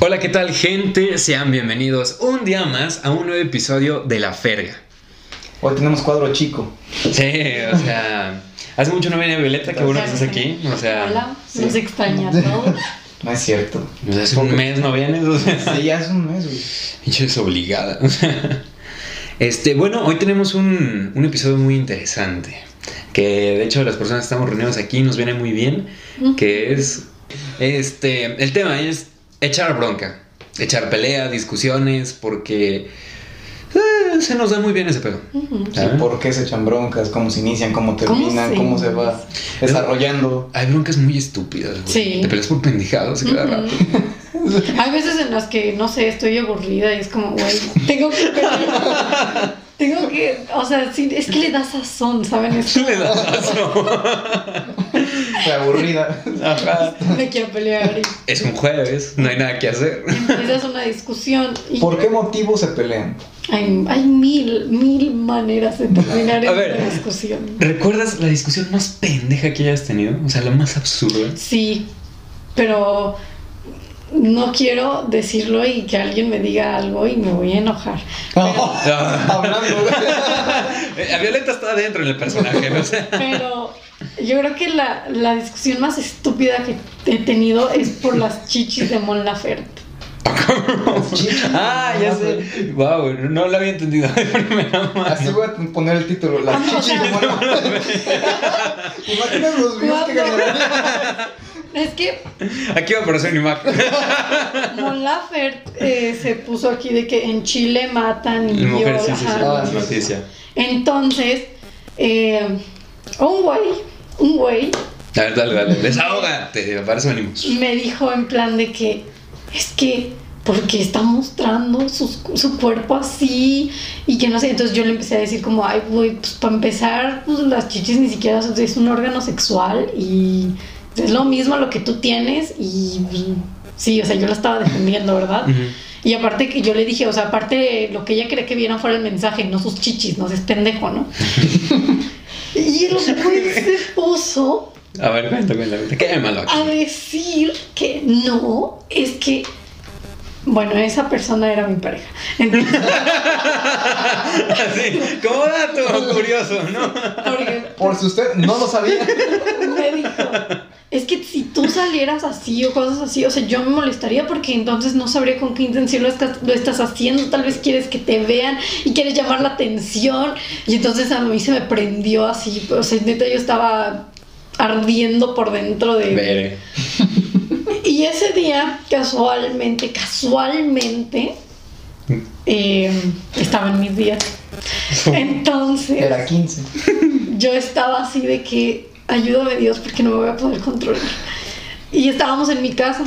Hola, ¿qué tal gente? Sean bienvenidos un día más a un nuevo episodio de La Ferga. Hoy tenemos cuadro chico. Sí, o sea, hace mucho no venía Violeta, qué bueno que estás aquí. O sea, Hola, sí. nos extraña todo. No es cierto. o sea, hace un mes no vienes, o sea, Sí, ya es un mes, güey. pinche desobligada. Este, bueno, hoy tenemos un, un episodio muy interesante. Que de hecho las personas que estamos reunidos aquí nos viene muy bien. Que es. Este. El tema es echar bronca. Echar pelea, discusiones, porque. eh, se nos da muy bien ese pedo. Sí, ¿sabes? ¿Por qué se echan broncas? ¿Cómo se inician? ¿Cómo terminan? se ¿Cómo se va desarrollando? Hay broncas muy estúpidas, güey. Sí. Te peleas por pendejados cada Ujú. rato. Hay veces en las que, no sé, estoy aburrida y es como, güey, tengo que pelear. Tengo que, o sea, sí, es que le da sazón, ¿saben? Es Le das asco. Estoy aburrida. Ajá. me quiero pelear y Es un jueves, no hay nada que hacer. empiezas una discusión y ¿Por qué motivo se pelean? hay, hay mil, mil maneras de terminar A en ver. una discusión. ¿Recuerdas la discusión más pendeja que hayas tenido? O sea, la más absurda. Sí, pero no quiero decirlo y que alguien me diga algo y me voy a enojar. Ah. Hablando, güey. Eh, Violeta está adentro en el personaje, ¿no? Sea, Pero yo creo que la, la discusión más estúpida que he tenido es por las chichis de Mon Laferte. ah, ya sé. Wow, no lo había entendido de primera Así voy a poner el título. Las chichis de Mon Imagina los views que generarían. Es que Aquí va a aparecer una imagen. Mon Laferte eh, se puso aquí de que en Chile matan y Mujer, violan. sí, sí, sí. Entonces, eh, un güey, un güey A ver, dale, dale. Desahógate, para eso venimos. me dijo en plan de que es que porque está mostrando sus- su cuerpo así y que no sé, entonces yo le empecé a decir como, ay, güey, pues para empezar, pues las chichis ni siquiera son- es un órgano sexual y es lo mismo lo que tú tienes y sí, o sea, yo la estaba defendiendo, ¿verdad? Ujú. Y aparte que yo le dije, o sea, aparte lo que ella quería que vieran fuera el mensaje, no sus chichis, no seas pendejo, ¿no? y el güey se puso A ver, cuenta, cuenta, cuenta. ¿Qué hay malo a decir que no, es que, bueno, esa persona era mi pareja. Entonces, Así, como dato curioso, ¿no? porque Por si usted no lo sabía. me dijo, es que si tú salieras así o cosas así, o sea, yo me molestaría porque entonces no sabría con qué intención lo estás, lo estás haciendo, tal vez quieres que te vean y quieres llamar la atención y entonces a mí se me prendió así, o sea, neta yo estaba ardiendo por dentro de... Veré. Y ese día, casualmente, casualmente, eh, estaba en mis días. Entonces, Era 15. yo estaba así de que, ayúdame Dios porque no me voy a poder controlar. Y estábamos en mi casa,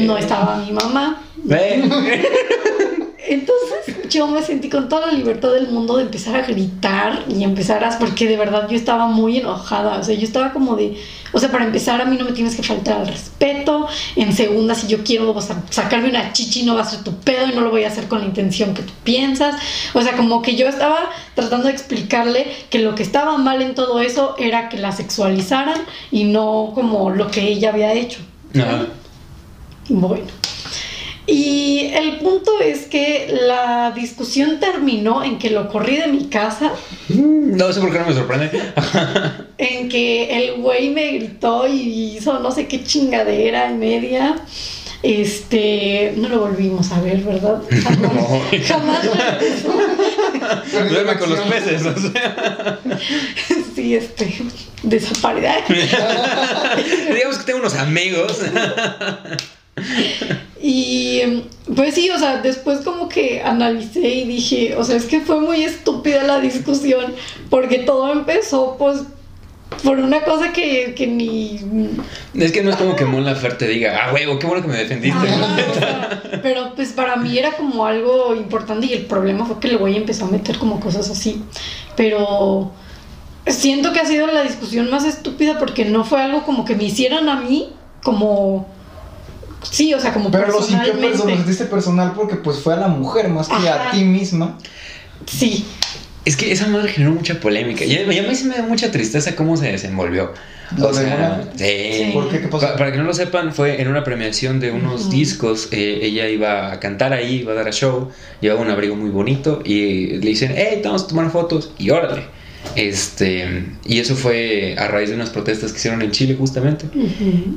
no estaba mi mamá. Entonces yo me sentí con toda la libertad del mundo de empezar a gritar y empezar a... Porque de verdad yo estaba muy enojada. O sea, yo estaba como de... O sea, para empezar a mí no me tienes que faltar al respeto. En segunda, si yo quiero sa- sacarme una chichi no va a ser tu pedo y no lo voy a hacer con la intención que tú piensas. O sea, como que yo estaba tratando de explicarle que lo que estaba mal en todo eso era que la sexualizaran y no como lo que ella había hecho. Ajá. Bueno. Y el punto es que la discusión terminó en que lo corrí de mi casa, Mm, No sé por qué no me sorprende. en que el güey me gritó y hizo no sé qué chingadera y media. Este, no lo volvimos a ver, ¿verdad? Jamás, No. jamás. Duerme con los peces, o sea. Sí, este, desapareció. Digamos que tengo unos amigos. Y pues sí, o sea, después como que analicé y dije, o sea, es que fue muy estúpida la discusión, porque todo empezó pues por una cosa que, que ni... Es que no es como que Mon Laferte diga, ah, huevo, qué bueno que me defendiste. Ajá, o sea, pero pues para mí era como algo importante y el problema fue que el güey empezó a meter como cosas así. Pero siento que ha sido la discusión más estúpida porque no fue algo como que me hicieran a mí como... Sí, o sea, como Pero lo sintió personalmente. personal, lo sentiste personal porque pues fue a la mujer más que Ajá. a ti misma. Sí, Es que esa madre generó mucha polémica. Y a mí sí me da mucha tristeza cómo se desenvolvió. ¿Lo O sea, sí. ¿Por qué? ¿Qué pasó? Pa- Para que no lo sepan, fue en una premiación de unos discos. eh, ella iba a cantar ahí, iba a dar a show. Llevaba un abrigo muy bonito. Y le dicen, hey, te vamos a tomar fotos. Y órale. Este, y eso fue a raíz de unas protestas que hicieron en Chile, justamente.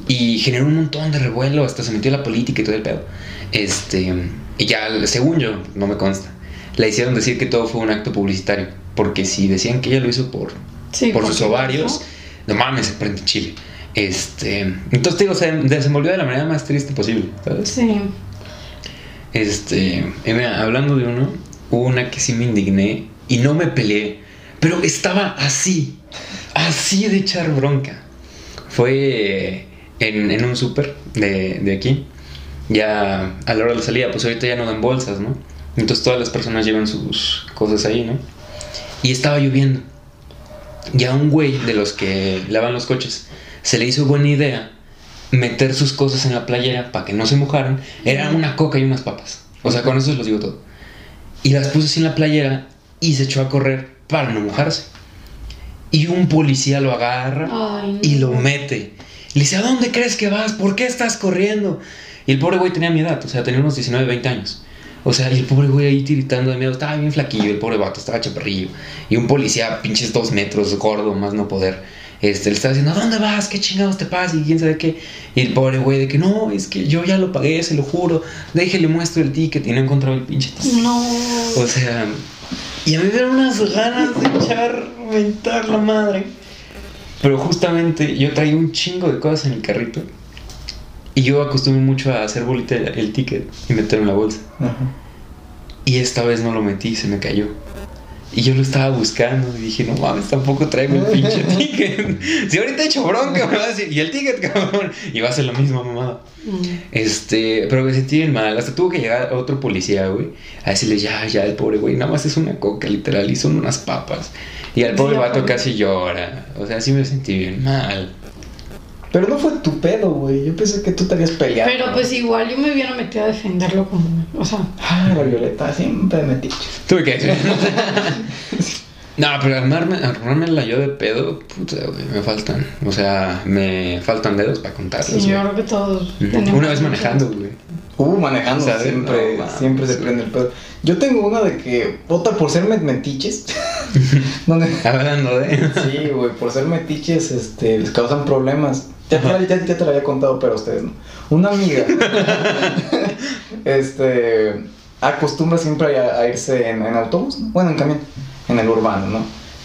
Y generó un montón de revuelo, hasta se metió la política y todo el pedo. Este, y ya, según yo, no me consta, le hicieron decir que todo fue un acto publicitario. Porque si decían que ella lo hizo por, Sí, por sus ovarios, no mames, se prende en Chile. Este, entonces te digo, se desenvolvió de la manera más triste posible, ¿sabes? Sí. Este, y mira, hablando de uno, hubo una que sí me indigné y no me peleé, pero estaba así, así de echar bronca. Fue en, en un súper de, aquí, ya a la hora de la salida, pues ahorita ya no dan bolsas, ¿no? Entonces todas las personas llevan sus cosas ahí, ¿no? Y estaba lloviendo. Y a un güey de los que lavan los coches se le hizo buena idea meter sus cosas en la playera para que no se mojaran. Era una coca y unas papas. O sea, con eso los digo todo. Y las puso así en la playera y se echó a correr para no mojarse. Y un policía lo agarra Ay, no. y lo mete. Le dice, ¿a dónde crees que vas? ¿Por qué estás corriendo? Y el pobre güey tenía mi edad, o sea, tenía unos 19, 20 años. O sea, y el pobre güey ahí tiritando de miedo, estaba bien flaquillo, el pobre vato, estaba chaparrillo. Y un policía, pinches dos metros, gordo, más no poder. Este, le estaba diciendo, ¿a dónde vas? ¿Qué chingados te pasa? Y quién sabe qué. Y el pobre güey de que no, es que yo ya lo pagué, se lo juro. Déjele muestro el ticket y no encontraba el pinche. No. O sea, y a mí me dieron unas ganas de echar, mentar la madre. Pero justamente yo traía un chingo de cosas en el carrito. Y yo acostumbré mucho a hacer bolita el, el ticket y meterlo en la bolsa. Ajá. Y esta vez no lo metí y se me cayó. Y yo lo estaba buscando y dije, no mames, tampoco traigo el pinche ticket. Si ahorita he hecho bronca, me va a decir, y el ticket, cabrón. Y va a ser la misma mamada. Mm. Este, pero me sentí bien mal. Hasta tuvo que llegar otro policía, güey, a decirle, ya, ya, el pobre güey, nada más es una coca, literal, y son unas papas. Y al pobre Sí, vato casi llora. O sea, sí me sentí bien mal. Pero no fue tu pedo, güey. Yo pensé que tú te habías peleado. Pero pues igual yo me hubiera metido a defenderlo como. O sea. Ah, la Violeta siempre metiche. Tuve que decir. No, pero armarme, armármela yo de pedo, puta, güey, me faltan. O sea, me faltan dedos para contarlos. Sí, yo creo que todos. Una vez manejando, güey. Uh, manejando, siempre, No, siempre se sí. prende el pedo. Yo tengo una de que, otra por ser met- metiches, donde, Hablando de. sí, güey, por ser metiches, este, les causan problemas. Ya, ya, ya- ya te lo había contado, pero a ustedes no. Una amiga, este, acostumbra siempre a, a irse en, en autobús, ¿no? bueno, en camión, en el urbano, ¿no?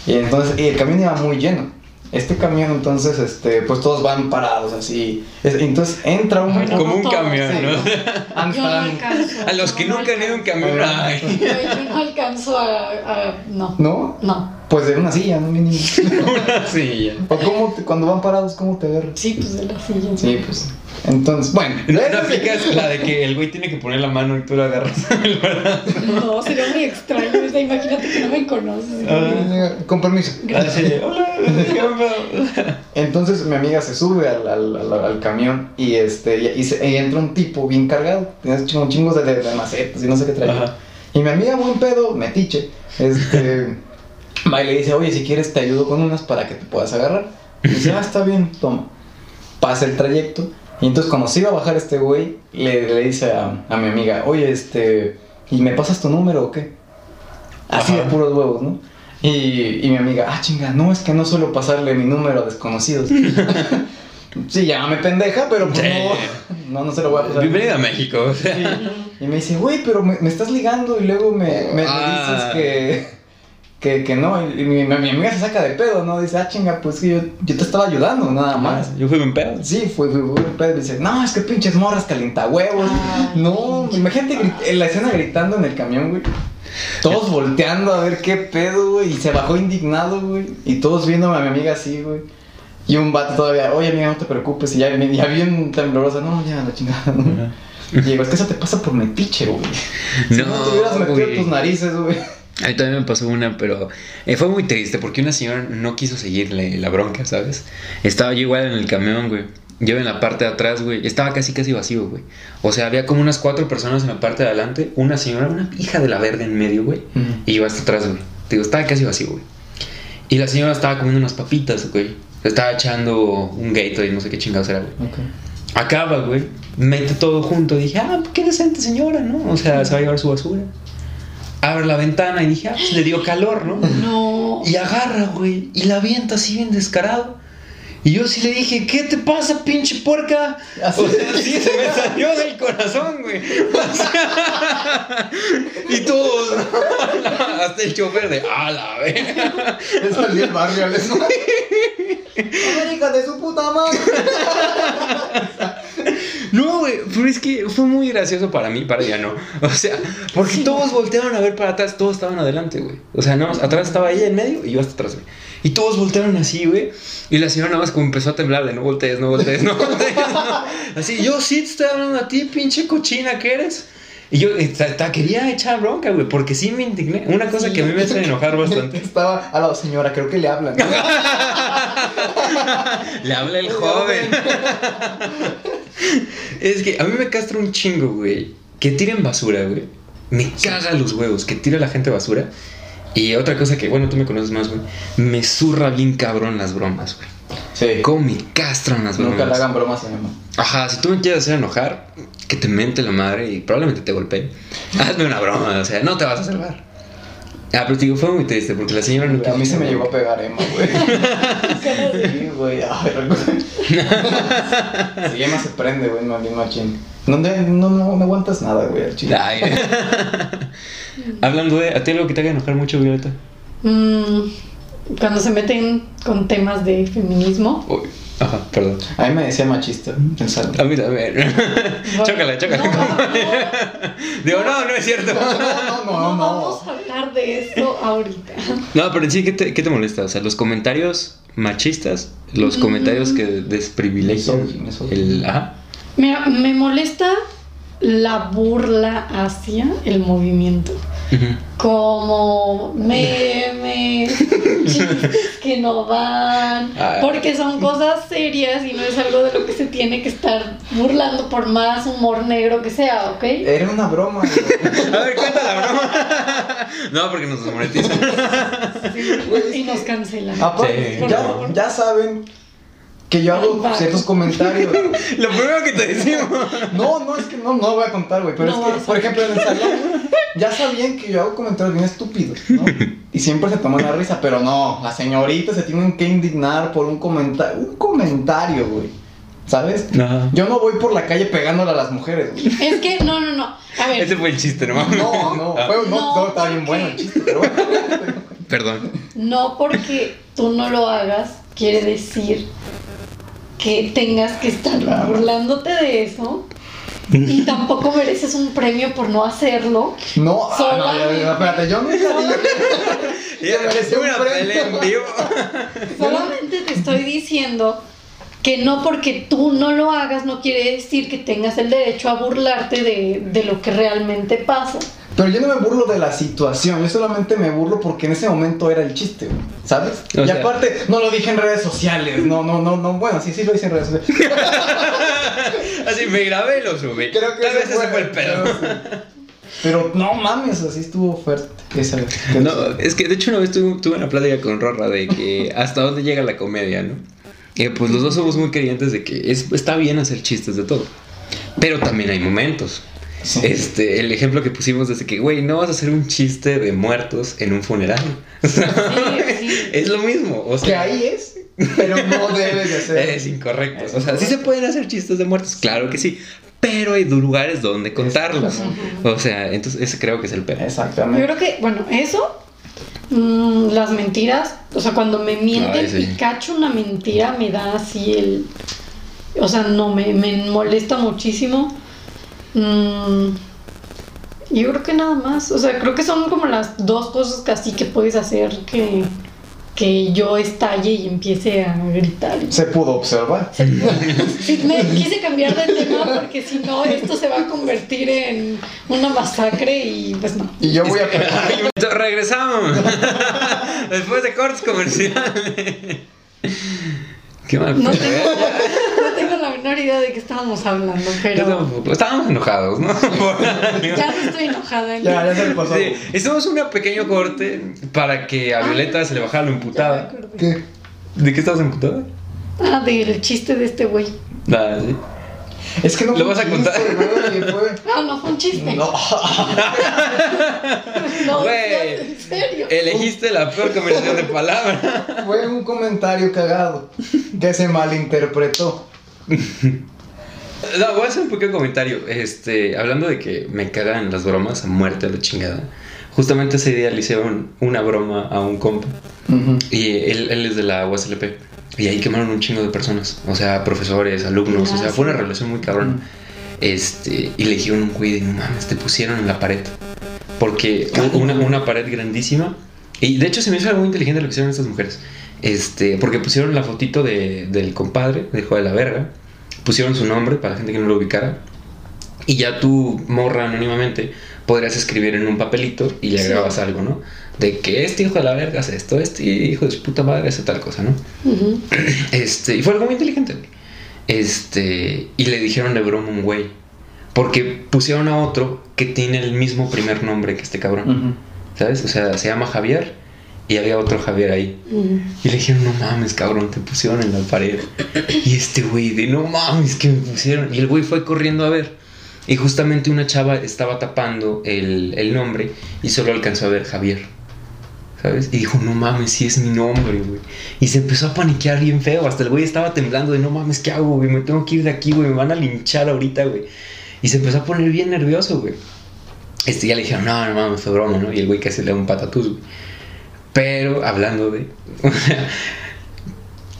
Y entonces, y el camión iba muy lleno. Este camión, entonces, este, pues todos van parados así. Es- entonces entra un... Bueno, Como un todos, camión, sí. ¿no? Yo no están- alcanzo. A los que no nunca han ido en camión. Yo no alcanzo a. a- no. ¿No? No. Pues de una silla, ¿no? Mínimo. Una silla. ¿O cómo te- cuando van parados, cómo te agarran? Sí, pues de la silla. Sí, pues. Entonces, bueno. No, no aplicas la de que el güey tiene que poner la mano y tú lo agarras el brazo. No, sería muy extraño. o sea, imagínate que no me conoces. Eh, Con permiso. Así, hola. Entonces mi amiga se sube al, al, al- al camión y este y, y se- y entra un tipo bien cargado. Tiene chingos, chingos de, de- de macetas y no sé qué trae. Y mi amiga, buen pedo, metiche, este, y le dice, oye, si quieres te ayudo con unas para que te puedas agarrar. Y dice, ah, está bien, toma. Pasa el trayecto. Y entonces cuando se iba a bajar este güey, le, le dice a, a mi amiga, oye, este, ¿y me pasas tu número o qué? Así de puros huevos, ¿no? Y, y mi amiga, ah, chinga, no, es que no suelo pasarle mi número a desconocidos. sí, llámame pendeja, pero pues no, no, no se lo voy a pasar. Bienvenido a México. o sea. Y me dice, güey, pero me, me estás ligando y luego me, me- me Ah. dices que, que, que no. Y mi, mi amiga se saca de pedo, ¿no? Dice, ah, chinga, pues que yo, yo te estaba ayudando, nada más. Yo fui un pedo. Sí, fue, fue, fue un pedo. Dice, no, es que pinches morras calientahuevos. Ay, no, imagínate grit- en la escena gritando en el camión, güey. Todos volteando a ver qué pedo, güey. Y se bajó indignado, güey. Y todos viendo a mi amiga así, güey. Y un vato todavía, oye, amiga, no te preocupes. Y ya, ya bien temblorosa, no, ya, la chingada, ¿no? Y digo, es que eso te pasa por metiche, güey. Si no, te hubieras metido güey. tus narices, güey. A mí también me pasó una, pero eh, fue muy triste porque una señora no quiso seguirle la bronca, ¿sabes? Estaba yo igual en el camión, güey. Yo en la parte de atrás, güey. Estaba casi, casi vacío, güey. O sea, había como unas cuatro personas en la parte de adelante. Una señora, una hija de la verga en medio, güey. Y yo hasta atrás, güey. Te digo, estaba casi vacío, güey. Y la señora estaba comiendo unas papitas, güey. Estaba echando un gato y no sé qué chingados era, güey. Ok. Acaba, güey. Mete todo junto. Dije, ah, qué decente señora, ¿no? O sea, se va a llevar su basura. Abre la ventana y dije, ah, pues le dio calor, ¿no? No. Y agarra, güey. Y la avienta así bien descarado. Y yo sí le dije, ¿qué te pasa, pinche puerca? Así. O sea, sí, se me salió del corazón, güey. O sea, y todos, hasta el chofer de, a la verga. Le salió el barrio, ¿no? A ver, hija de su puta madre. No, güey, pero es que fue muy gracioso para mí, para ella no. O sea, porque todos voltearon a ver para atrás, todos estaban adelante, güey. O sea, no, atrás estaba ella en medio y yo hasta atrás, güey. Y todos voltearon así, güey. Y la señora nada más como empezó a temblar de no voltees, no voltees, no voltees. no". Así, yo sí te estoy hablando a ti, pinche cochina que eres. Y yo eh, ta- ta- quería echar bronca, güey, porque sí me indigné. Una cosa que a mí me hace enojar bastante. Estaba a la señora, creo que le hablan. Le habla el joven. Es que a mí me castra un chingo, güey. Que tiren basura, güey. Me caga los huevos. Que tire la gente basura. Y otra cosa que, bueno, tú me conoces más, güey. Me zurra bien cabrón las bromas, güey. Sí. ¿Cómo me castran las bromas? Nunca le hagan bromas a mi mamá. Ajá, si tú me quieres hacer enojar, que te mente la madre y probablemente te golpee. Hazme una broma, o sea, no te vas a salvar. Ah, pero te digo, fue muy triste porque la señora no A mí se me llegó a pegar Emma, güey. Sí, güey. Ay, recuerdo. Sí, Emma se prende, güey, no, bien machín. No, no, no, no, no aguantas nada, güey, al chile. Ay. Hablando de, ¿a ti algo que te haga enojar mucho, Violeta? Mm, cuando se meten con temas de feminismo. Uy, ajá, perdón. A mí me decía machista, pensando. A mí también. chócala, chócala. No, no, Digo, no, no es cierto. No, no, no no, no. vamos a hablar de eso ahorita. No, pero en sí, ¿qué te, qué te molesta? O sea, los comentarios machistas, los Mm. comentarios que desprivilegian el... Ajá. Mira, me molesta la burla hacia el movimiento. Como memes, chistes que no van, Ah. porque son cosas serias y no es algo de lo que se tiene que estar burlando por más humor negro que sea, ¿ok? Era una broma, güey. A ver, cuenta la broma. no, porque nos desmonetizan. Y nos cancelan. Aparte, Sí, ya, no. ya saben que yo hago Ay, ciertos comentarios. Lo primero que te decimos. No, no, es que no, no voy a contar, güey. Pero No es que, por ejemplo, en el salón, ya sabían que yo hago comentarios bien estúpidos, ¿no? Y siempre se toman la risa, pero no, las señoritas se tienen que indignar por un comentario, un comentario, güey. ¿Sabes? Ajá. Yo no voy por la calle pegándole a las mujeres, güey. Es que, no, no, no. A ver, Ese fue el chiste, ¿no? No, no, Ah, fue, no, No, no, está bien bueno el chiste, pero bueno. Perdón. no porque tú no lo hagas, quiere decir que tengas que estar Claro. burlándote de eso. Y tampoco mereces un premio por no hacerlo. No, ah, no, ya, ya, espérate, yo un una pelea en vivo. Solamente te estoy diciendo que no porque tú no lo hagas no quiere decir que tengas el derecho a burlarte de, de lo que realmente pasa. Pero yo no me burlo de la situación, yo solamente me burlo porque en ese momento era el chiste, güey, ¿sabes? O y sea- aparte, no lo dije en redes sociales, no, no, no, no, bueno, sí, sí lo hice en redes sociales. Así me grabé y lo subí. Creo que Tal vez ese fue el pedo. Pero, no mames, así estuvo fuerte esa vez. No, es que de hecho una vez tuve, tuve una plática con Rorra de que hasta dónde llega la comedia, ¿no? Y pues los dos somos muy creyentes de que es, está bien hacer chistes de todo. Pero también hay momentos. Sí. Este, el ejemplo que pusimos es de que, güey, no vas a hacer un chiste de muertos en un funeral. sí. es lo mismo. O sea, Que ahí es, pero no debes de ser. Es incorrecto. Es o sea, sí se pueden hacer chistes de muertos, claro que sí. Pero hay lugares donde contarlos. O sea, entonces ese creo que es el pedo. Yo Exactamente. creo que, bueno, eso, mm, las mentiras, o sea, cuando me mienten Ay, sí. y cacho una mentira, me da así el. O sea, no, me, me molesta muchísimo. Mm, yo creo que nada más. O sea, creo que son como las dos cosas casi que puedes hacer que, que yo estalle y empiece a gritar. Se pudo observar. Me quise cambiar de tema porque si no, esto se va a convertir en una masacre y pues no. Y yo voy a Regresamos. Después de cortes comerciales. Qué mal. No tengo, ¿eh? no tengo la menor idea de qué estábamos hablando, pero estábamos, estábamos enojados, ¿no? ya no estoy enojada. Ya, ya se le pasó. Sí, hicimos un pequeño corte para que a Violeta se le bajara lo emputada. ¿Qué? ¿De qué estabas emputada? Ah, del chiste de este güey. Ah, sí. Es que no ¿Lo fue vas a un contar? chiste, Ah, no fue un chiste. No. No, Güey. en serio. Elegiste la peor combinación de palabras. Fue un comentario cagado que se malinterpretó. No, voy a hacer un pequeño comentario. Este, hablando de que me cagan las bromas a muerte a la chingada. Justamente ese día le hicieron una broma a un compa. Y él, él es de la USLP. Y ahí quemaron un chingo de personas. O sea, profesores, alumnos. O sea, fue una relación muy cabrón. Este, y le dijeron un güey de no mames, te pusieron en la pared. Porque una pared grandísima. Y de hecho se me hizo algo muy inteligente lo que hicieron estas mujeres. Este, porque pusieron la fotito de, del compadre, de hijo de la verga. Pusieron su nombre para la gente que no lo ubicara. Y ya tú, morra anónimamente, podrías escribir en un papelito y le Sí. agregabas algo, ¿no? De que este hijo de la verga hace esto, este hijo de su puta madre hace tal cosa, ¿no? Este, y fue algo muy inteligente. Este, y le dijeron de broma un güey. Porque pusieron a otro que tiene el mismo primer nombre que este cabrón. ¿Sabes? O sea, se llama Javier y había otro Javier ahí. Ujú. Y le dijeron, no mames, cabrón, te pusieron en la pared. Y este güey de, no mames, que me pusieron. Y el güey fue corriendo a ver. Y justamente una chava estaba tapando el, el nombre y solo alcanzó a ver Javier. ¿Sabes? Y dijo, no mames, sí es mi nombre, güey. Y se empezó a paniquear bien feo. Hasta el güey estaba temblando de, no mames, ¿qué hago, güey? Me tengo que ir de aquí, güey. Me van a linchar ahorita, güey. Y se empezó a poner bien nervioso, güey. Este ya le dijeron, no, no mames, fue broma, ¿no? Y el güey casi le da un patatús, güey. Pero hablando de. o sea,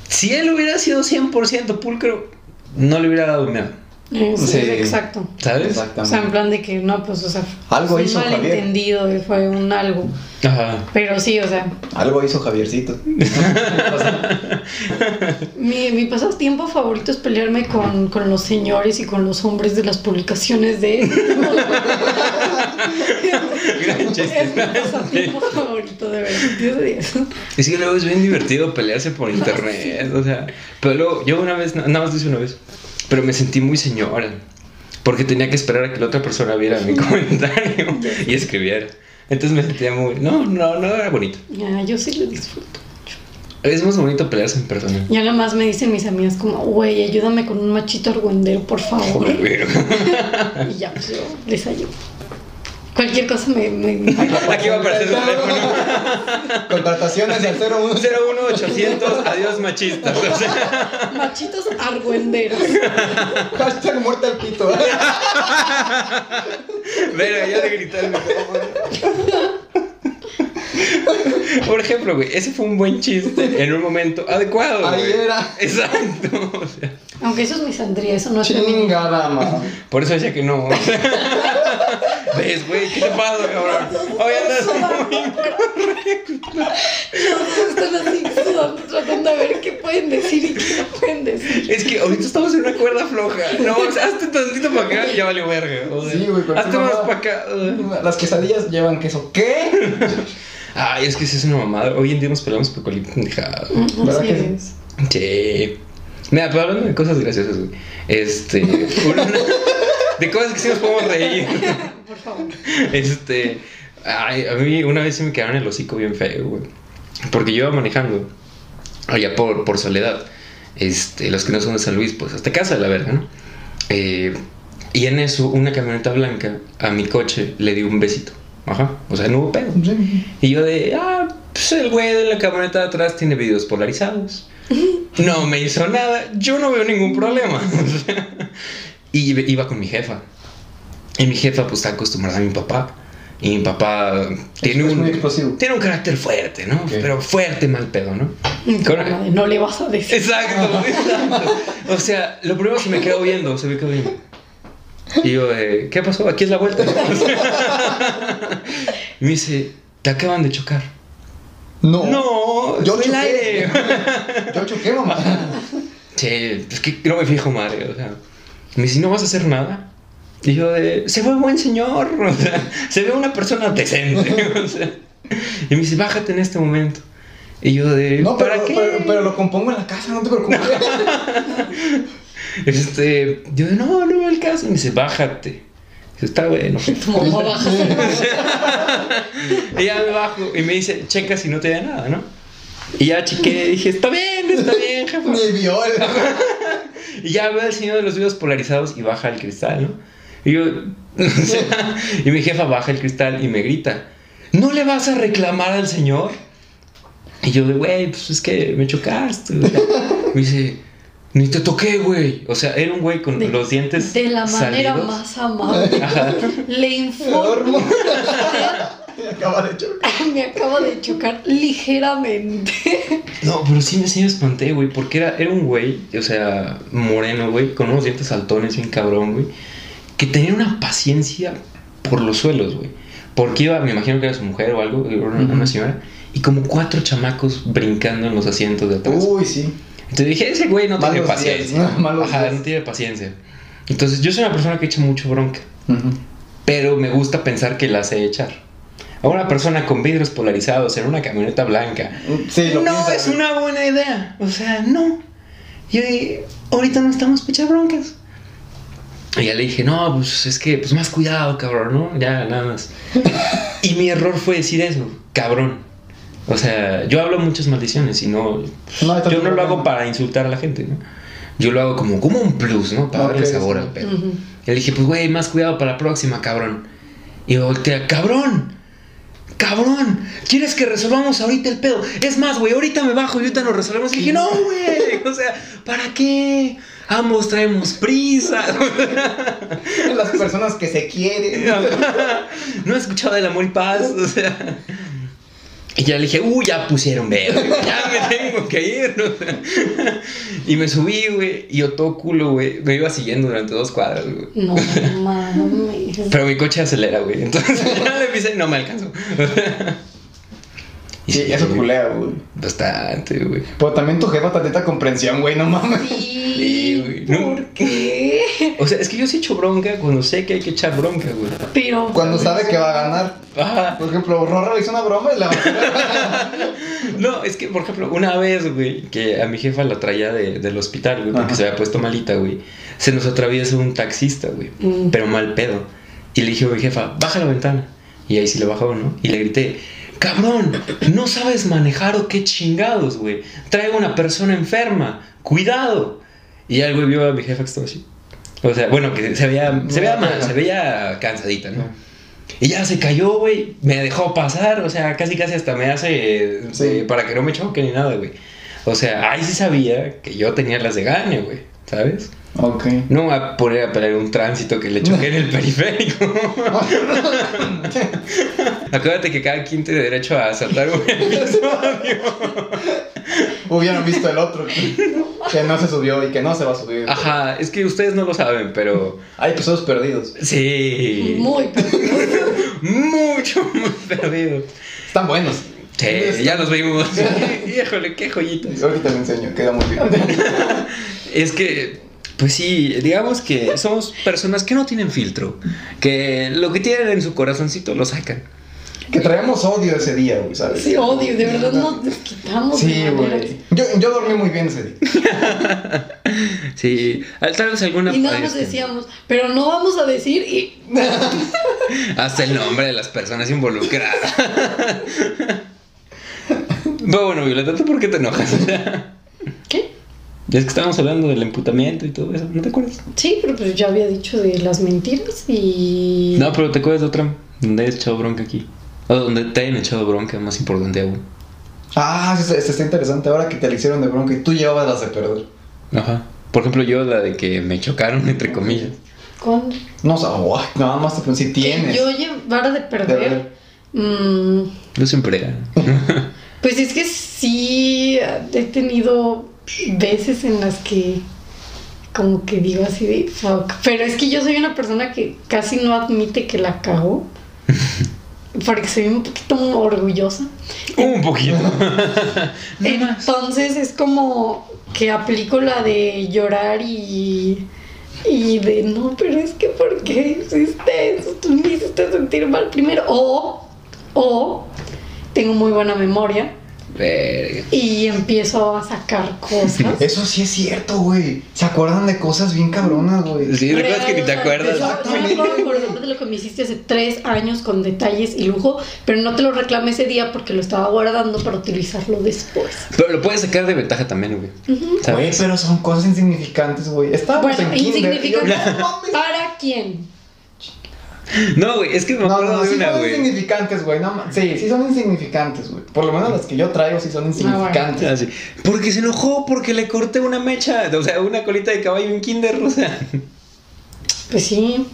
si él hubiera sido 100% pulcro, no le hubiera dado miedo. Sí, Sí. exacto. ¿Sabes? O sea, en plan de que no, pues, o sea, Algo fue hizo un Javier. malentendido, y fue un algo. Ajá. Pero sí, o sea, Algo hizo Javiercito. mi, mi pasatiempo favorito es pelearme con, con los señores y con los hombres de las publicaciones de... Gran chiste. es mi pasatiempo favorito, de verdad. Es que luego es bien divertido pelearse por internet, o sea. Pero luego, yo una vez, nada más lo hice una vez, pero me sentí muy señora. Porque tenía que esperar a que la otra persona viera mi comentario y escribiera. Entonces me sentía muy. No, no, no era bonito. Ya, yo sí lo disfruto. Es más bonito pelearse en persona. Ya nada más me dicen mis amigas como, güey, ayúdame con un machito argüendero, por favor. Y ya, pues yo les ayudo. Cualquier cosa me... me- Aquí va a aparecer el teléfono. Contrataciones al 01. 01800, adiós machistas. O sea, Machitos argüenderos. Hashtag muerte al pito. Verga, ya le grité al micrófono. Por ejemplo, güey, ese fue un buen chiste en un momento adecuado. Ahí güey. era. Exacto. O sea, Aunque eso es misandría, eso no es. Chingada, ma. por eso decía que no. ¿Ves, güey? ¿Qué te pasa, cabrón? Hoy andas muy Están así sudando, tratando de ver qué pueden decir y qué no pueden decir. Es que ahorita estamos en una cuerda floja. No, o sea, hazte tantito para acá y ya vale verga. O sea, Sí, güey, Hazte más para acá. Las quesadillas llevan queso. ¿Qué? Ay, es que sí es una mamada. Hoy en día nos peleamos por cualquier pendejada. ¿Verdad Así que es. Sí. Mira, pero hablando de cosas graciosas, güey. Este. una- de cosas que sí nos podemos reír. Por favor. Este. Ay, a mí una vez sí me quedaron el hocico bien feo, güey. Porque yo iba manejando allá por, por Soledad. Este, los que no son de San Luis, pues hasta casa la verga, ¿no? Eh, y en eso, una camioneta blanca a mi coche le dio un besito. Ajá. O sea, no hubo pedo. Y yo de, ah, pues el güey de la camioneta de atrás tiene videos polarizados. No me hizo nada, yo no veo ningún problema. Y iba con mi jefa. Y mi jefa pues está acostumbrada a mi papá. Y mi papá tiene un, tiene un carácter fuerte, ¿no? Pero fuerte, mal pedo, ¿no? De, no le vas a decir. Exacto, exacto. O sea, lo primero se me quedó viendo, se me quedó viendo. Y yo, eh, ¿qué pasó? Aquí es la vuelta. y me dice, te acaban de chocar. No. No, Yo fue el aire. Yo choqué, mamá. Sí, es que no me fijo, madre. O sea, me dice, ¿no vas a hacer nada? Y yo, de, se ve buen señor. O sea, se ve una persona decente. O sea, y me dice, bájate en este momento. Y yo, de, No, ¿para pero, qué? pero, pero lo compongo en la casa, no te preocupes. Este, yo, no, no el caso. Y me dice, bájate. Dice, está bueno. Y ya me bajo y me dice, checa si no te da nada, ¿no? Y ya chequé, dije, está bien, está bien, jefa. Ni vio el- Y ya veo al señor de los videos polarizados y baja el cristal, ¿no? Y yo, o sea, y mi jefa baja el cristal y me grita, ¿no le vas a reclamar al señor? Y yo de, güey, pues es que me chocaste. Me dice, ni te toqué, güey. O sea, era un güey con De- los dientes De la manera salidos. más amable. Ajá. Le informo. Acaba de chocar. Me acaba de chocar ligeramente. No, pero sí me, sí me espanté, güey, porque era, era un güey, o sea, moreno, güey, con unos dientes saltones, bien cabrón, güey, que tenía una paciencia por los suelos, güey. Porque iba, me imagino que era su mujer o algo, una señora, y como cuatro chamacos brincando en los asientos de atrás. Uy, sí. Entonces dije, ese güey no tiene paciencia. días, ¿no? Malos Ajá, días. no tiene paciencia. Entonces, yo soy una persona que echa mucho bronca, pero me gusta pensar que la hace echar. A una persona con vidrios polarizados en una camioneta blanca, Sí, lo no piensas, es una buena idea. O sea, no. Yo dije, ahorita no estamos pecha broncas. Y ya le dije, no, pues es que, pues más cuidado, cabrón, ¿no? Ya, nada más. y mi error fue decir eso, cabrón. O sea, yo hablo muchas maldiciones y no. Yo no lo hago para insultar a la gente, ¿no? Yo lo hago como, como un plus, ¿no? Para darle sabor sí. al pedo. Ujú. Y le dije, pues güey, más cuidado para la próxima, cabrón. Y voltea, cabrón. Cabrón, ¿quieres que resolvamos ahorita el pedo? Es más, güey, ahorita me bajo y ahorita nos resolvemos. Y dije, no, güey. O sea, ¿para qué? Ambos traemos prisa. Las personas que se quieren. no he escuchado del amor y paz. O sea. Y ya le dije, uy, ya pusieron verde, ya me tengo que ir. ¿no? O sea, y me subí, güey, y yo todo culo, güey. Me iba siguiendo durante dos cuadras, güey. No mames. Pero mi coche acelera, güey. Entonces ya le pisé y no me alcanzó. Y Sí, eso culea, güey. Bastante, güey. Pero también tu jefa tantita comprensión, güey, no mames. Sí, Sí, güey. No. ¿Por qué? O sea, es que yo sí echo bronca cuando sé que hay que echar bronca, güey. Pero. Cuando sabe que va a ganar. Ajá. Por ejemplo, Rorro hizo una broma y la No, es que, por ejemplo, una vez, güey, que a mi jefa la traía de- del hospital, güey, porque Ajá. se había puesto malita, güey. Se nos atraviesa un taxista, güey. Mm. Pero mal pedo. Y le dije a mi jefa, baja la ventana. Y ahí sí le bajó, ¿no? Y le grité, cabrón, no sabes manejar o qué chingados, güey. Traigo una persona enferma. Cuidado. Y ya el güey vio a mi jefa que estaba así. O sea, bueno, que se veía, se veía mal, se veía cansadita, ¿no? Y ya se cayó, güey. Me dejó pasar. O sea, casi casi hasta me hace. Sí. eh, para que no me choque ni nada, güey. O sea, ahí sí sabía que yo tenía las de gane, güey. ¿Sabes? Ok. No me voy a poner a pelear un tránsito que le choqué en el periférico. Acuérdate que cada quien tiene derecho a saltar un episodio. Hubieran visto el otro que no se subió y que no se va a subir. Ajá, es que ustedes no lo saben, pero. Hay episodios perdidos. Sí. Muy perdido. Mucho, muy perdido. Están buenos. Sí, ya los vimos. Híjole, qué joyitas. Ahorita te enseño, queda muy bien. Es que, pues sí, digamos que somos personas que no tienen filtro. Que lo que tienen en su corazoncito lo sacan. Que traemos odio ese día, güey, ¿sabes? Sí, odio, de verdad nos desquitamos. Sí, güey. Yo, yo dormí muy bien ese día. Sí, tal vez alguna. Y nada más este, decíamos, pero no vamos a decir y. Hasta el nombre de las personas involucradas. Pero bueno, Violeta, ¿tú por qué te enojas? ¿Qué? Es que estábamos hablando del emputamiento y todo eso, ¿no te acuerdas? Sí, pero pues ya había dicho de las mentiras y. No, pero te acuerdas de otra donde hayas echado bronca aquí. O donde te hayan echado bronca, más importante aún. Ah, sí, está interesante. Ahora que te la hicieron de bronca y tú llevabas las de perder. Ajá. Por ejemplo, yo la de que me chocaron, entre comillas. ¿Cuándo? No, o sea, guay, nada más te si tienes. Que yo llevara de De perder. perder. mm, Yo siempre. pues es que sí he tenido veces en las que como que digo así de fuck. Pero es que yo soy una persona que casi no admite que la cago. Porque soy un poquito orgullosa. Un poquito. Entonces es como que aplico la de llorar y, y de no, pero es que ¿por qué hiciste eso? Tú me hiciste sentir mal primero. O, o tengo muy buena memoria Verga. y empiezo a sacar cosas. Eso sí es cierto, güey. Se acuerdan de cosas bien cabronas, güey. Sí, recuerdas que ni te acuerdas. Yo, me puedo acordar de lo que me hiciste hace tres años con detalles y lujo, pero no te lo reclamé ese día porque lo estaba guardando para utilizarlo después. Pero lo puedes sacar de ventaja también, güey. Güey, ¿Sabes? pero son cosas insignificantes, güey. Estábamos Bueno, en kinder. y yo. ¿Para quién? No, güey, es que me No, acuerdo no, de sí una, son güey. insignificantes, güey. No, sí, sí son insignificantes, güey. Por lo menos las que yo traigo sí son insignificantes. Así. Porque se enojó porque le corté una mecha, o sea, una colita de caballo en kinder, o sea. Pues sí,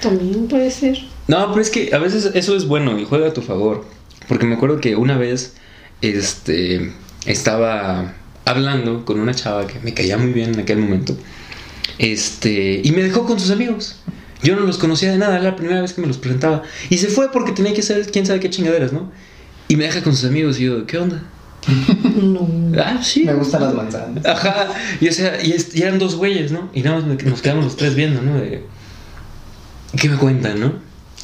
también puede ser. No, pero es que a veces eso es bueno y juega a tu favor. Porque me acuerdo que una vez, este, estaba hablando con una chava que me caía muy bien en aquel momento. Este, y me dejó con sus amigos. Yo no los conocía de nada, era la primera vez que me los presentaba. Y se fue porque tenía que saber quién sabe qué chingaderas, ¿no? Y me deja con sus amigos y yo, ¿qué onda? No. Ah, sí. Me gustan las manzanas. Ajá, y o sea, y, eran dos güeyes, ¿no? Y nada más nos quedamos los tres viendo, ¿no? De, ¿Qué me cuentan, no?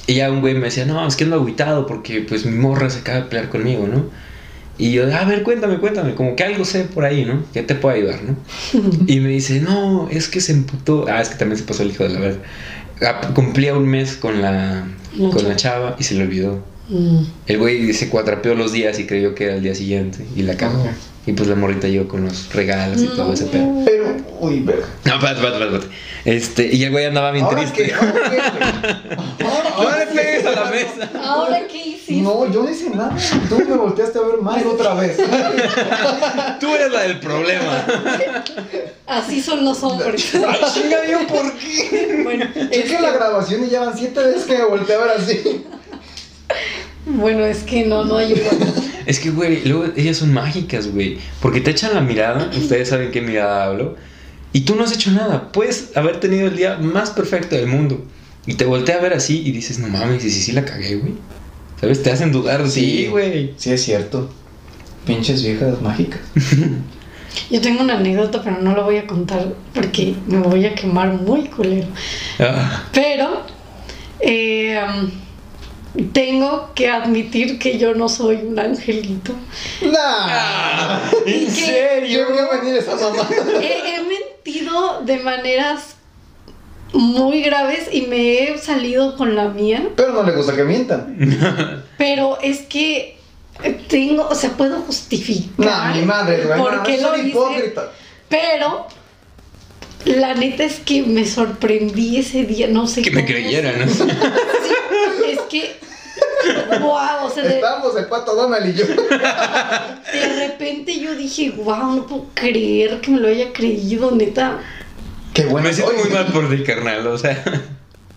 Y ya un güey me decía, no, es que ando agüitado porque pues mi morra se acaba de pelear conmigo, ¿no? Y yo, a ver, cuéntame, cuéntame, como que algo sé por ahí, ¿no? Que te puedo ayudar, ¿no? Y me dice, no, es que se emputó. Ah, es que también se pasó el hijo de la verga. Ah, Cumplía un mes con la, La con chava. la chava y se le olvidó. Mm. El güey se cuatrapeó los días y creyó que era el día siguiente y la cagó. Ah. Y pues la morrita llegó con los regalos y todo ese pedo. Pero, uy, verga. No, espérate, espérate, espérate. Este, y el güey andaba bien ¿Ahora triste. qué? ¿Ahora qué, güey? Ahora- No ahora mesa. ¿Ahora qué hiciste? No, yo no hice nada. Tú me volteaste a ver mal otra vez. Tú eres la del problema. Así son los hombres. Ay, chinga, yo, ¿por qué? bueno, es que, la grabación y ya van siete veces que me volteé a ver así. bueno, es que no, no ayuda. Es que, güey, luego ellas son mágicas, güey. Porque te echan la mirada, ustedes saben qué mirada hablo. Y tú no has hecho nada. Puedes haber tenido el día más perfecto del mundo. Y te voltea a ver así y dices, no mames, y si sí la cagué, güey. ¿Sabes? Te hacen dudar. Sí, güey. Sí, es cierto. Pinches viejas mágicas. Yo tengo una anécdota, pero no la voy a contar porque me voy a quemar muy culero. Ah, Pero eh, tengo que admitir que yo no soy un angelito. ¡Nah! ¿En serio? Yo voy a venir esa mamá. He, he mentido de maneras muy graves y me he salido con la mía. Pero no le gusta que mientan. Pero es que tengo, o sea, puedo justificar. Nah, mi madre, güey. ¿Por no, lo hipócrita. Pero la neta es que me sorprendí ese día, no sé Que me creyeran. ¿no? Sí, es que, wow, o sea, de, Estábamos el pato Donald y yo. de repente yo dije, wow, no puedo creer que me lo haya creído, neta. Qué bueno. Me siento Oye, muy mal por ti, carnal. O sea,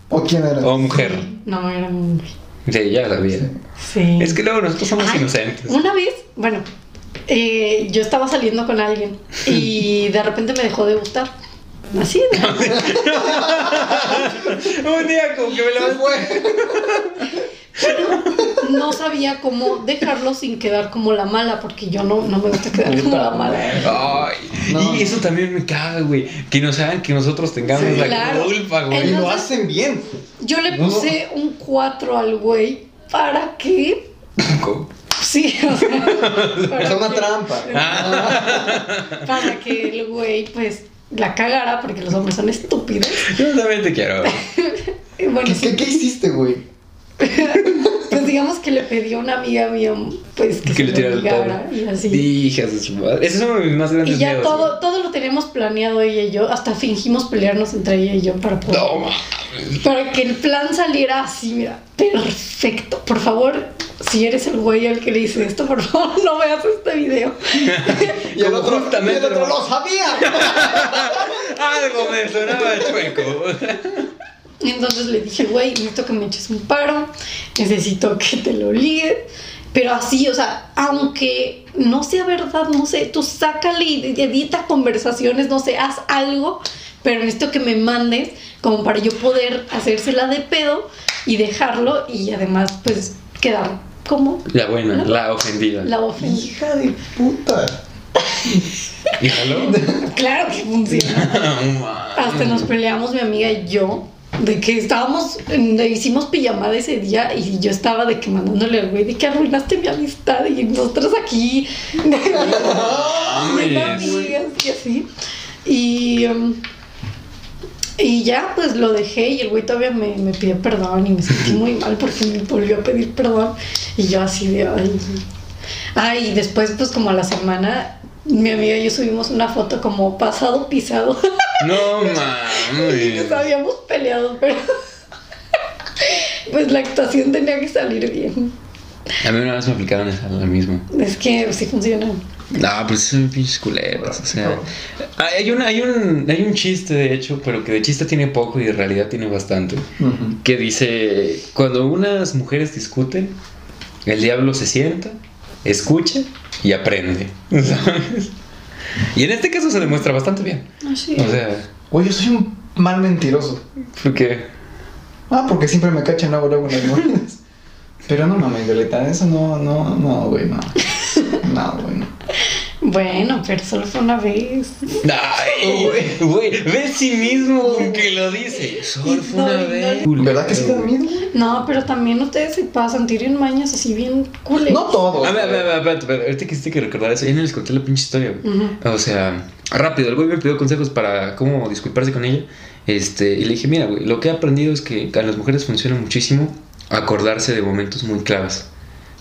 ¿O quién era? o mujer. No, era un hombre. Sí, ya sabía. Sí. Es que luego nosotros somos Ay, inocentes. Una vez, bueno, eh, yo estaba saliendo con alguien y de repente me dejó de gustar. Así, de Un día como que me levanté. fue. no sabía cómo dejarlo sin quedar como la mala, porque yo no, no me gusta quedar como la mala. Ay, No. y eso también me caga, güey. Que no saben que nosotros tengamos Sí, la claro. culpa, güey. Y lo hacen bien. Yo le No. puse un 4 al güey para que. ¿Cómo? Sí, o sea. Es una que- trampa. Para que el güey, pues, la cagara, porque los hombres son estúpidos. Yo también te quiero. Bueno, ¿Qué, sí, qué, qué hiciste, güey? pues digamos que le pedí a una amiga mía, pues, que, Que se le tirara el y así. Hijas de su madre. Esos son mis más grandes Y ya miedos, todo, todo lo teníamos planeado ella y yo, hasta fingimos pelearnos entre ella y yo para poder, No, para que el plan saliera así, mira, perfecto. Por favor, si eres el güey al que le hice esto, por favor, no veas este video. Y el otro, lo- lo sabía. Algo me sonaba chueco. Entonces le dije, güey, necesito que me eches un paro, necesito que te lo ligues. Pero así, o sea, aunque no sea verdad, no sé, tú sácale y edita conversaciones, no sé, haz algo, pero necesito que me mandes como para yo poder hacérsela de pedo y dejarlo y además, pues, quedar como La buena, la ofendida. la ofendida. Hija de puta. ¿Y? Claro que funciona. Hasta nos peleamos mi amiga y yo De que estábamos, le hicimos pijamada ese día y yo estaba de que mandándole al güey de que arruinaste mi amistad y nosotros aquí. de amigas y así. Y. um, y ya, pues lo dejé y el güey todavía me, me pidió perdón y me sentí muy mal porque me volvió a pedir perdón. Y yo así de, ay. Ay, y después, pues como a la semana, mi amiga y yo subimos una foto como pasado pisado. No mames. nos habíamos peleado, pero. pues la actuación tenía que salir bien. A mí una vez me aplicaron esa, la misma. Es que sí funciona. No, pues son pinches culeros, o sea. Hay un, hay, un, hay un chiste, de hecho, pero que de chiste tiene poco y de realidad tiene bastante. Que dice: Cuando unas mujeres discuten, el diablo se sienta, escucha y aprende. ¿Sabes? Y en este caso se demuestra bastante bien. Así. O sea, Güey, yo soy un mal mentiroso. porque. Ah, porque siempre me cachan luego, luego en las monedas. Pero no mames, Violeta, eso no, no, no, güey, no. No, güey, no. Bueno, pero solo fue una vez. Ay, güey, ve sí mismo con que lo dice. Solo fue una No, vez. ¿Verdad que sí da miedo? No, pero también ustedes se pasan, tienen mañas así bien culeras. No todos. A ver, a ver, a ver, espérate. Ahorita quisiste que recordar eso. Ya no les conté la pinche historia, güey. O sea, rápido, el güey me pidió consejos para cómo disculparse con ella. Este, y le dije, mira, güey, lo que he aprendido es que a las mujeres funciona muchísimo acordarse de momentos muy claves,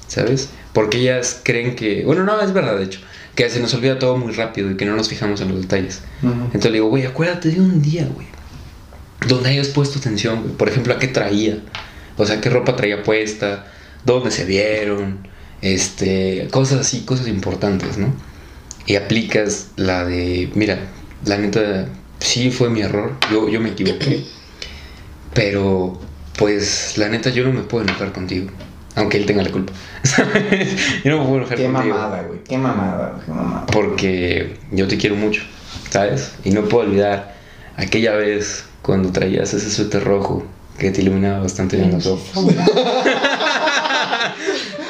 ¿sabes? Porque ellas creen que, bueno, no, es verdad, de hecho, que se nos olvida todo muy rápido y que no nos fijamos en los detalles. Entonces le digo, güey, acuérdate de un día, güey, donde hayas puesto atención, güey. Por ejemplo, a qué traía, o sea, qué ropa traía puesta, dónde se vieron, este, cosas así, cosas importantes, ¿no? Y aplicas la de, mira, la neta, sí fue mi error, yo, yo me equivoqué, pero pues la neta yo no me puedo enojar contigo, aunque él tenga la culpa, ¿sabes? Yo no me puedo enojar Qué contigo. mamada, güey. Qué mamada, güey. Qué mamada. Porque yo te quiero mucho, ¿sabes? Y no puedo olvidar aquella vez cuando traías ese suéter rojo que te iluminaba bastante bien los ojos.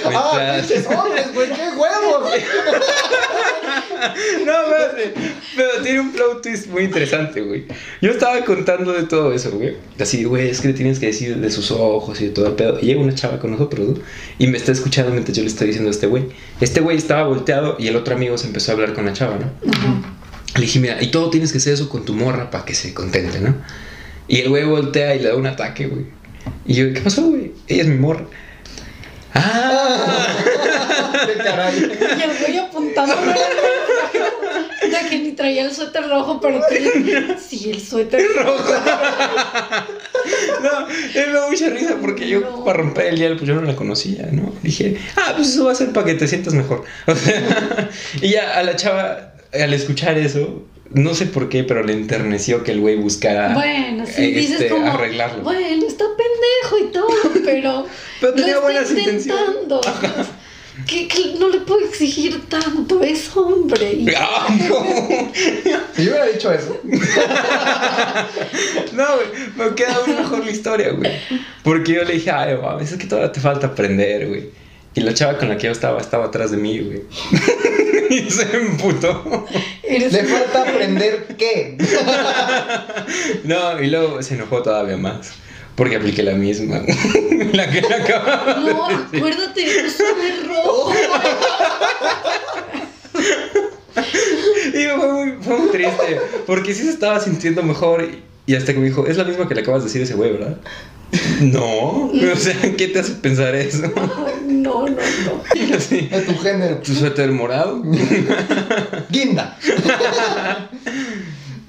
¡Ah, pinches hombres, güey! ¡Qué huevos! No, pero tiene un plot twist muy interesante, güey. Yo estaba contando de todo eso, güey. Así, güey, es que le tienes que decir de sus ojos y de todo el pedo. Y llega una chava con nosotros, ¿no? Y me está escuchando mientras yo le estoy diciendo a este güey. Este güey estaba volteado y el otro amigo se empezó a hablar con la chava, ¿no? Le dije, mira, y todo tienes que hacer eso con tu morra para que se contente, ¿no? Y el güey voltea y le da un ataque, güey. Y yo, ¿qué pasó, güey? Ella es mi morra. ¡Ah! Y el güey apuntándome de que ni traía el suéter rojo, pero que sí, el suéter rojo. No, me da mucha risa porque yo No. para romper el hielo pues yo no la conocía, ¿no? Dije, ah, pues eso va a ser para que te sientas mejor. O sea, y ya a la chava, al escuchar eso, no sé por qué, pero le enterneció que el güey buscara Bueno, sí, eh, dices este, como, arreglarlo. bueno, está pendejo y todo, pero, Pero tenía lo buenas está intenciones. intentando. Que, que no le puedo exigir tanto, es hombre. Y, Ah, yo hubiera dicho eso. No, güey, me queda aún mejor la historia, güey. Porque yo le dije, ay, mames, es que todavía te falta aprender, güey. Y la chava con la que yo estaba estaba atrás de mí, güey. y se emputó. Le falta aprender qué. No, y luego se enojó todavía más. Porque apliqué la misma. la que le acababa de No, decir. acuérdate, el suéter rojo. Y fue muy, fue muy triste. Porque sí se estaba sintiendo mejor. Y, hasta que me dijo, es la misma que le acabas de decir a ese güey, ¿verdad? No. O sea, ¿qué te hace pensar eso? No, no, no. Y así, Es tu género. ¿Tu suéter morado? Guinda.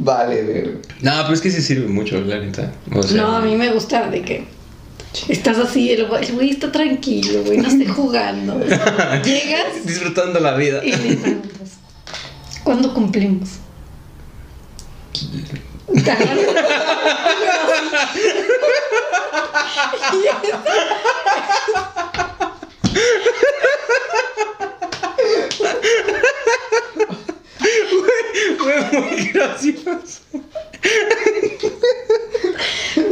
Vale, güey. No, pero es que sí sirve mucho, la neta. O sea, No, a mí me gusta de que estás así, el güey, el güey está tranquilo, güey, no esté jugando. Llegas Disfrutando la vida. y le preguntas, ¿cuándo cumplimos? Y muy gracioso.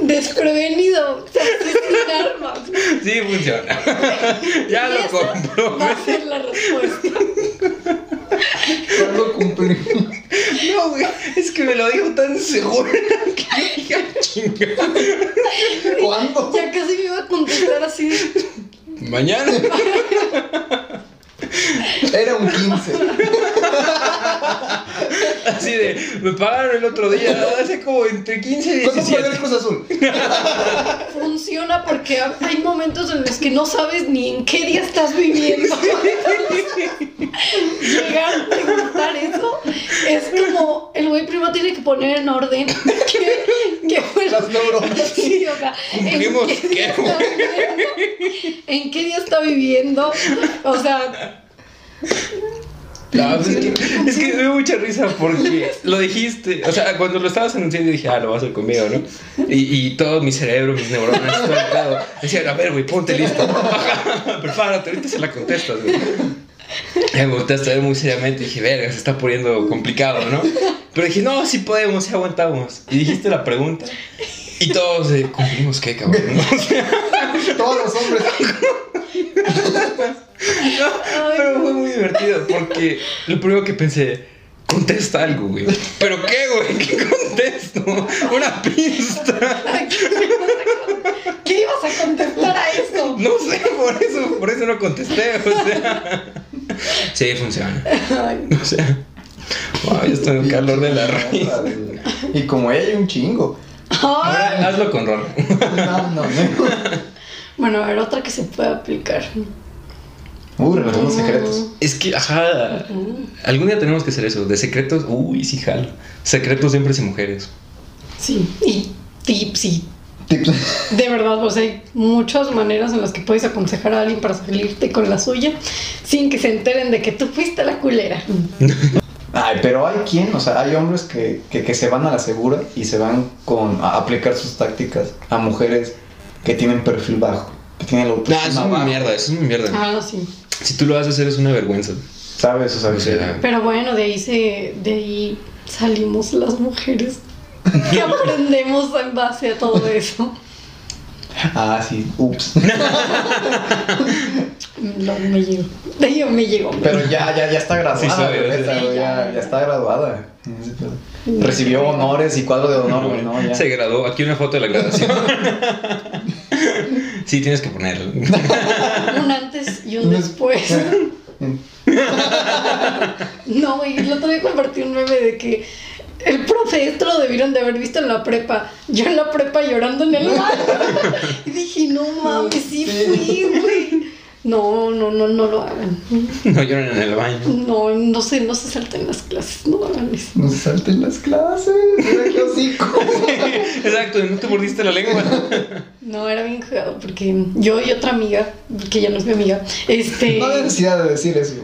Desprevenido, se hace sin armas. Sí, funciona. ya lo esa compro. Va a ser la respuesta. ¿Cuándo cumplí? No, güey, es que me lo dijo tan seguro que yo dije, "Ay, chinga. ¿Cuándo? Ya casi me iba a contestar así. Mañana. Era un 15. Así de, me pagaron el otro día, hace como entre 15 y ¿Cuándo fue el 17. Cruz Azul? Funciona porque hay momentos en los que no sabes ni en qué día estás viviendo. Llegar a preguntar eso es como el güey primero tiene que poner en orden qué, qué fue Las que- neuronas. Sí, o sea, ¿Cumplimos ¿en qué, día qué, está viviendo? ¿En qué día está viviendo? O sea, No, pues es, que, es que me dio mucha risa porque lo dijiste. O sea, cuando lo estabas anunciando dije, ah, lo vas a hacer conmigo, ¿no? Y, y todo mi cerebro, mis neuronas, todo el pedo. Decían, a ver, güey, ponte listo. Prepárate, ahorita se la contestas, güey. Me ver muy seriamente y dije, verga, se está poniendo complicado, ¿no? Pero dije, no, sí podemos, sí aguantamos. Y dijiste la pregunta. Y todos, eh, ¿cumplimos qué, cabrón? Todos los hombres. No, pero fue muy divertido porque lo primero que pensé, contesta algo, güey. ¿Pero qué, güey? ¿Qué contesto? Una pista. ¿qué ibas a contestar a eso? No sé, por eso, por eso no contesté, o sea. Sí, funciona. Ay, O sea, wow, yo estoy en calor de la raíz. Y como ella hay un chingo. Ahora hazlo con Ron. No, no, no. Bueno, a ver, otra que se puede aplicar. Uh, relaciones secretos. Es que, ajá, algún día tenemos que hacer eso, de secretos, uy, sí, jalo. Secretos de hombres y mujeres. Sí, y tips y Tips. de verdad, o sea, hay muchas maneras en las que puedes aconsejar a alguien para salirte con la suya sin que se enteren de que tú fuiste la culera. Ay, pero hay quien, o sea, hay hombres que, que, que se van a la segura y se van con a aplicar sus tácticas a mujeres que tienen perfil bajo, que tienen la No, autoestima eso es mierda, eso es muy mierda. Ah, sí. Si tú lo haces, eres una vergüenza. ¿Sabes? O sea, O sea, Pero bueno, de ahí se, de ahí salimos las mujeres. ¿Qué aprendemos en base a todo eso? ah, sí, ups. No, me llegó. De ahí me llegó. Pero ya, ya, ya está graduada, Sí, sí, ya. ya está graduada. Recibió honores y cuadro de honor, güey, ¿no? Ya. Se graduó. Aquí una foto de la graduación. sí, tienes que ponerlo. Un antes y un después. No, güey, el otro día compartí un meme de que el profe esto lo debieron de haber visto en la prepa. Yo en la prepa llorando en el baño. Y dije, no mames, sí fui, güey. No, no, no, no lo hagan. No lloran en el baño. No, no se, no se salten las clases, no hagan eso. No se salten las clases, qué hocico. Exacto, no te mordiste la lengua. No, era bien jugado porque yo y otra amiga, que ya no es mi amiga, este. No hay necesidad de decir eso.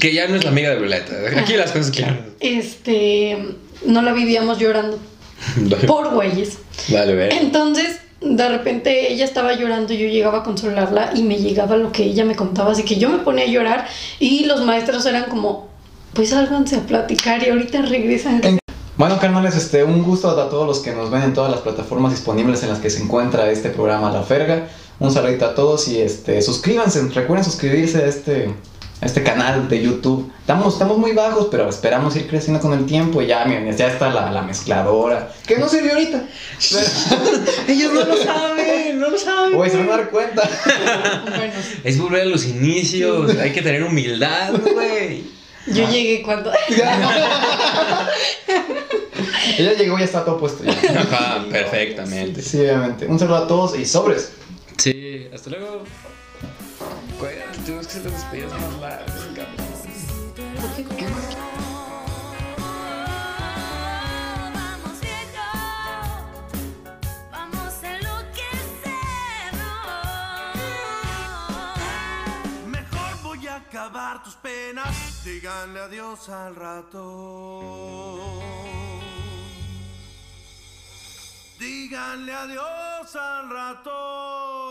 Que ya no es la amiga de Violeta. Aquí las cosas claras. Este. No la vivíamos llorando. Por güeyes. Vale, ver. Entonces, de repente ella estaba llorando, yo llegaba a consolarla y me llegaba lo que ella me contaba, así que yo me ponía a llorar y los maestros eran como, pues sálganse a platicar y ahorita regresan. En- Bueno, carnales, este, un gusto a todos los que nos ven en todas las plataformas disponibles en las que se encuentra este programa La Ferga. Un saludito a todos y este, suscríbanse, recuerden suscribirse a este, a este canal de YouTube. Estamos, estamos muy bajos, pero esperamos ir creciendo con el tiempo. Y ya, miren, ya está la, la mezcladora, que no sirvió ahorita. Ellos no lo saben, no lo saben. Güey, se van a dar cuenta. Bueno. Es volver a los inicios. Hay que tener humildad, güey. yo llegué cuando... Ella llegó y ya está todo puesto. ya. Ajá, perfectamente. Sí, obviamente. Un saludo a todos y sobres. Sí, hasta luego. Tenemos que hacer las despedidas más largas, cabrón. Voy a acabar tus penas. Díganle adiós al rato. Díganle adiós al rato.